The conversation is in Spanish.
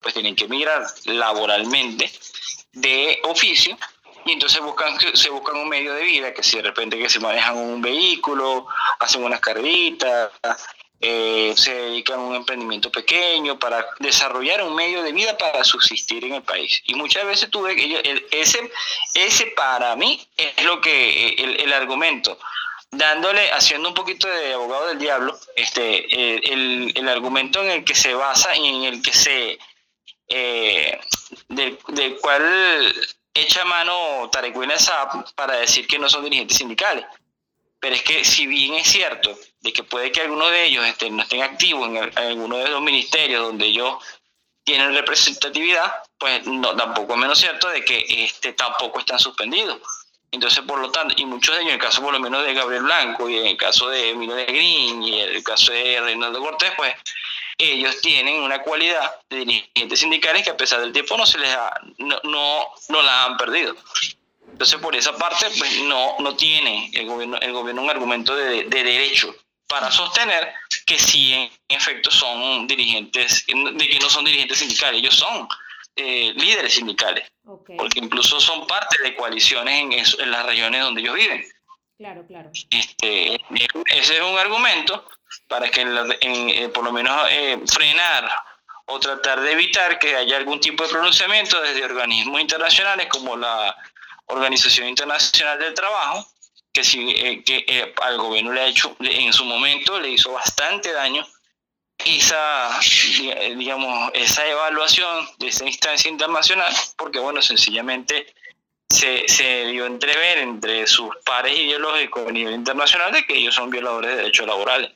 pues tienen que migrar laboralmente de oficio y entonces buscan, se buscan un medio de vida, que si de repente que se manejan un vehículo, hacen unas carreritas, eh, se dedican a un emprendimiento pequeño para desarrollar un medio de vida para subsistir en el país. Y muchas veces tuve que ese, ese para mí es lo que el, argumento dándole, haciendo un poquito de abogado del diablo, este, el, el, argumento en el que se basa y en el que se, eh, del, cual echa mano Tarek Saab para decir que no son dirigentes sindicales. Pero es que si bien es cierto de que puede que alguno de ellos no estén activos en, alguno de los ministerios donde ellos tienen representatividad, pues no, tampoco es menos cierto de que este, tampoco están suspendidos. Entonces, por lo tanto, y muchos de ellos, en el caso por lo menos de Gabriel Blanco y en el caso de Emilio de Green y en el caso de Reinaldo Cortés, pues ellos tienen una cualidad de dirigentes sindicales que a pesar del tiempo no se les ha, no, no, no la han perdido. Entonces, por esa parte, pues no, no tiene el gobierno, el gobierno un argumento de, de derecho para sostener que sí, en efecto, son dirigentes, de que no son dirigentes sindicales, ellos son eh, líderes sindicales, porque incluso son parte de coaliciones en, en las regiones donde ellos viven. Claro, claro. Este, ese es un argumento para que eh, por lo menos eh, frenar o tratar de evitar que haya algún tipo de pronunciamiento desde organismos internacionales como la Organización Internacional del Trabajo, que, sí, eh, que eh, al gobierno le ha hecho, en su momento le hizo bastante daño esa, digamos, esa evaluación de esa instancia internacional, porque bueno, sencillamente se, se dio entrever entre sus pares ideológicos a nivel internacional de que ellos son violadores de derechos laborales.